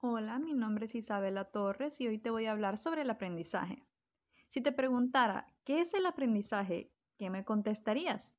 Hola, mi nombre es Isabela Torres y hoy te voy a hablar sobre el aprendizaje. Si te preguntara, ¿qué es el aprendizaje? ¿Qué me contestarías?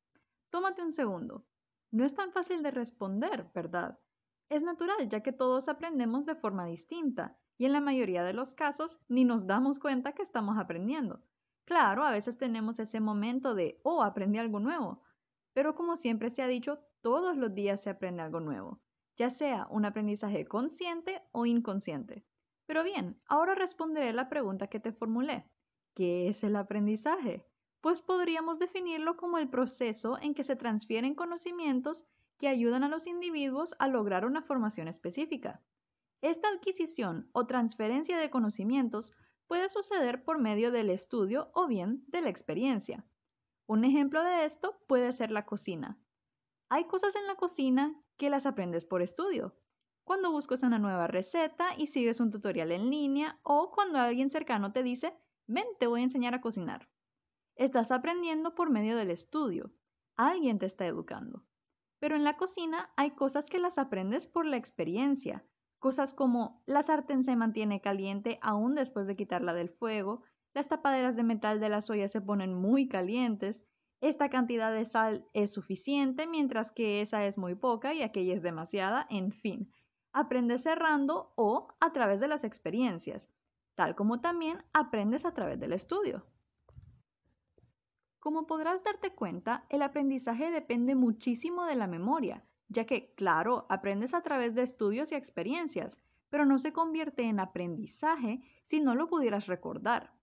Tómate un segundo. No es tan fácil de responder, ¿verdad? Es natural, ya que todos aprendemos de forma distinta y en la mayoría de los casos ni nos damos cuenta que estamos aprendiendo. Claro, a veces tenemos ese momento de, oh, aprendí algo nuevo, pero como siempre se ha dicho, todos los días se aprende algo nuevo ya sea un aprendizaje consciente o inconsciente. Pero bien, ahora responderé la pregunta que te formulé. ¿Qué es el aprendizaje? Pues podríamos definirlo como el proceso en que se transfieren conocimientos que ayudan a los individuos a lograr una formación específica. Esta adquisición o transferencia de conocimientos puede suceder por medio del estudio o bien de la experiencia. Un ejemplo de esto puede ser la cocina. Hay cosas en la cocina que las aprendes por estudio. Cuando buscas una nueva receta y sigues un tutorial en línea o cuando alguien cercano te dice, ven, te voy a enseñar a cocinar. Estás aprendiendo por medio del estudio. Alguien te está educando. Pero en la cocina hay cosas que las aprendes por la experiencia. Cosas como la sartén se mantiene caliente aún después de quitarla del fuego, las tapaderas de metal de las ollas se ponen muy calientes, esta cantidad de sal es suficiente, mientras que esa es muy poca y aquella es demasiada, en fin. Aprendes cerrando o a través de las experiencias, tal como también aprendes a través del estudio. Como podrás darte cuenta, el aprendizaje depende muchísimo de la memoria, ya que, claro, aprendes a través de estudios y experiencias, pero no se convierte en aprendizaje si no lo pudieras recordar.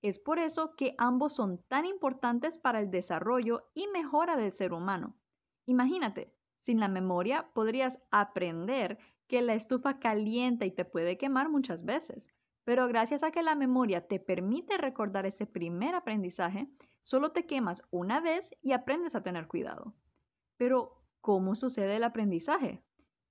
Es por eso que ambos son tan importantes para el desarrollo y mejora del ser humano. Imagínate, sin la memoria podrías aprender que la estufa calienta y te puede quemar muchas veces, pero gracias a que la memoria te permite recordar ese primer aprendizaje, solo te quemas una vez y aprendes a tener cuidado. Pero, ¿cómo sucede el aprendizaje?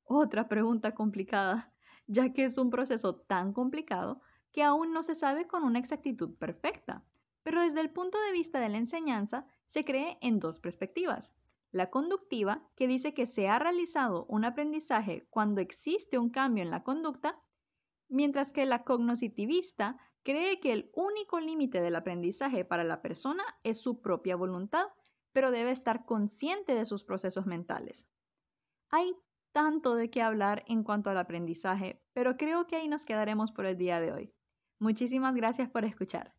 Otra pregunta complicada, ya que es un proceso tan complicado que aún no se sabe con una exactitud perfecta, pero desde el punto de vista de la enseñanza se cree en dos perspectivas. La conductiva, que dice que se ha realizado un aprendizaje cuando existe un cambio en la conducta, mientras que la cognoscitivista cree que el único límite del aprendizaje para la persona es su propia voluntad, pero debe estar consciente de sus procesos mentales. Hay tanto de qué hablar en cuanto al aprendizaje, pero creo que ahí nos quedaremos por el día de hoy. Muchísimas gracias por escuchar.